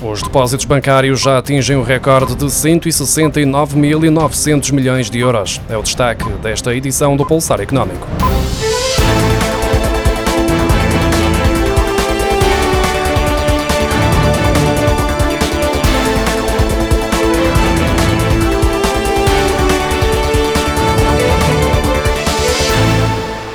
Os depósitos bancários já atingem o recorde de 169.900 milhões de euros. É o destaque desta edição do Pulsar Económico.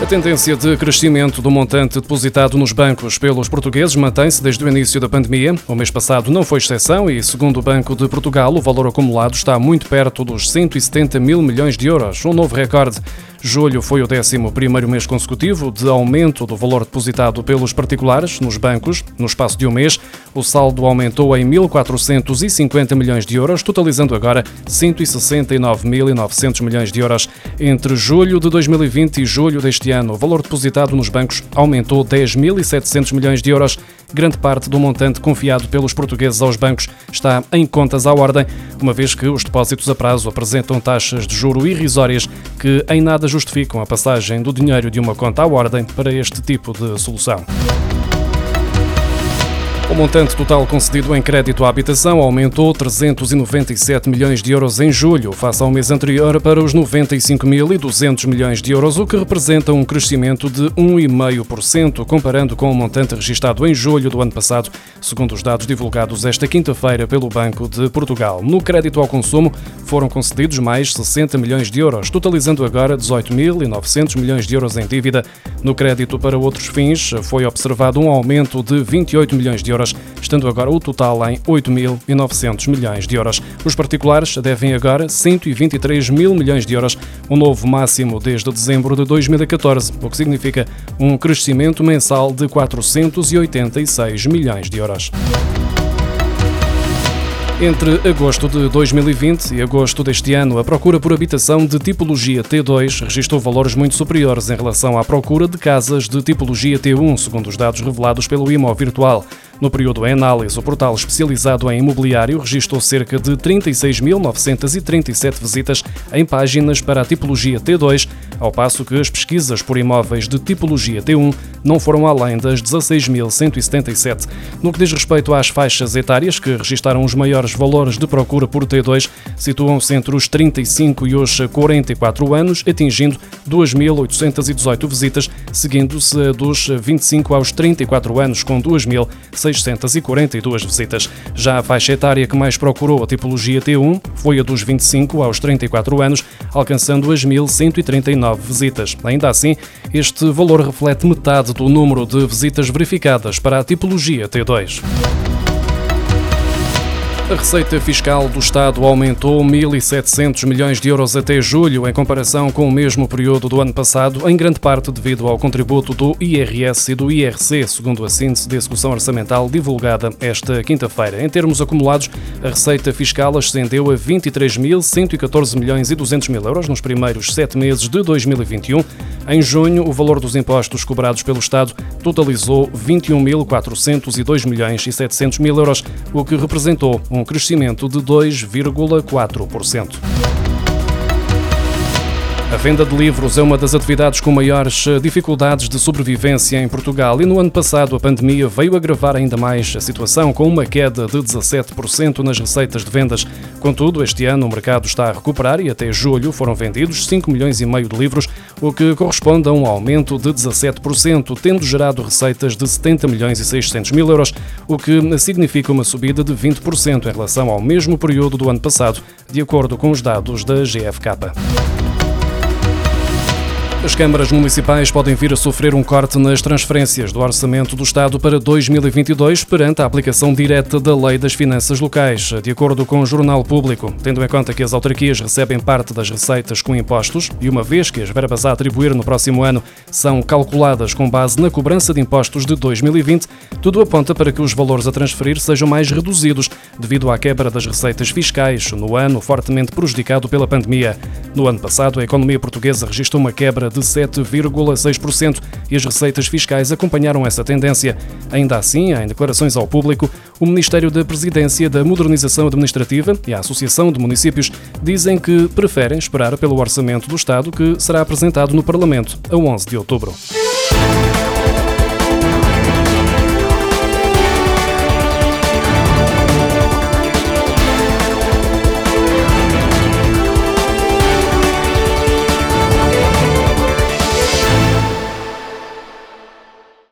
A tendência de crescimento do montante depositado nos bancos pelos portugueses mantém-se desde o início da pandemia. O mês passado não foi exceção e, segundo o Banco de Portugal, o valor acumulado está muito perto dos 170 mil milhões de euros, um novo recorde. Julho foi o 11 mês consecutivo de aumento do valor depositado pelos particulares nos bancos. No espaço de um mês, o saldo aumentou em 1.450 milhões de euros, totalizando agora 169.900 milhões de euros. Entre julho de 2020 e julho deste ano, o valor depositado nos bancos aumentou 10.700 milhões de euros. Grande parte do montante confiado pelos portugueses aos bancos está em contas à ordem, uma vez que os depósitos a prazo apresentam taxas de juro irrisórias que em nada justificam a passagem do dinheiro de uma conta à ordem para este tipo de solução. O montante total concedido em crédito à habitação aumentou 397 milhões de euros em julho, face ao mês anterior, para os 95.200 milhões de euros, o que representa um crescimento de 1,5%, comparando com o montante registado em julho do ano passado, segundo os dados divulgados esta quinta-feira pelo Banco de Portugal. No crédito ao consumo, foram concedidos mais 60 milhões de euros, totalizando agora 18.900 milhões de euros em dívida. No crédito para outros fins, foi observado um aumento de 28 milhões de euros euros, estando agora o total em 8.900 milhões de euros. Os particulares devem agora 123 mil milhões de euros, um novo máximo desde dezembro de 2014, o que significa um crescimento mensal de 486 milhões de euros. Entre agosto de 2020 e agosto deste ano, a procura por habitação de tipologia T2 registrou valores muito superiores em relação à procura de casas de tipologia T1, segundo os dados revelados pelo IMO Virtual. No período em análise, o portal especializado em imobiliário registrou cerca de 36.937 visitas em páginas para a tipologia T2, ao passo que as pesquisas por imóveis de tipologia T1 não foram além das 16.177. No que diz respeito às faixas etárias que registaram os maiores valores de procura por T2, situam-se entre os 35 e os 44 anos, atingindo 2.818 visitas, seguindo-se dos 25 aos 34 anos, com 2.600 642 visitas. Já a faixa etária que mais procurou a tipologia T1 foi a dos 25 aos 34 anos, alcançando as 1.139 visitas. Ainda assim, este valor reflete metade do número de visitas verificadas para a tipologia T2. A receita fiscal do Estado aumentou 1.700 milhões de euros até julho, em comparação com o mesmo período do ano passado, em grande parte devido ao contributo do IRS e do IRC, segundo a síntese de execução orçamental divulgada esta quinta-feira. Em termos acumulados, a receita fiscal ascendeu a 23.114 milhões e 200 mil euros nos primeiros sete meses de 2021. Em junho, o valor dos impostos cobrados pelo Estado totalizou 21.402 milhões e 700 mil euros, o que representou um crescimento de 2,4%. A venda de livros é uma das atividades com maiores eh, dificuldades de sobrevivência em Portugal e no ano passado a pandemia veio agravar ainda mais a situação com uma queda de 17% nas receitas de vendas. Contudo, este ano o mercado está a recuperar e até julho foram vendidos 5 milhões e meio de livros, o que corresponde a um aumento de 17%, tendo gerado receitas de 70 milhões e 600 mil euros, o que significa uma subida de 20% em relação ao mesmo período do ano passado, de acordo com os dados da GFK. As câmaras municipais podem vir a sofrer um corte nas transferências do orçamento do Estado para 2022 perante a aplicação direta da Lei das Finanças Locais, de acordo com o Jornal Público. Tendo em conta que as autarquias recebem parte das receitas com impostos e uma vez que as verbas a atribuir no próximo ano são calculadas com base na cobrança de impostos de 2020, tudo aponta para que os valores a transferir sejam mais reduzidos devido à quebra das receitas fiscais no ano fortemente prejudicado pela pandemia. No ano passado, a economia portuguesa registrou uma quebra de 7,6% e as receitas fiscais acompanharam essa tendência. Ainda assim, em declarações ao público, o Ministério da Presidência da Modernização Administrativa e a Associação de Municípios dizem que preferem esperar pelo orçamento do Estado que será apresentado no Parlamento a 11 de outubro.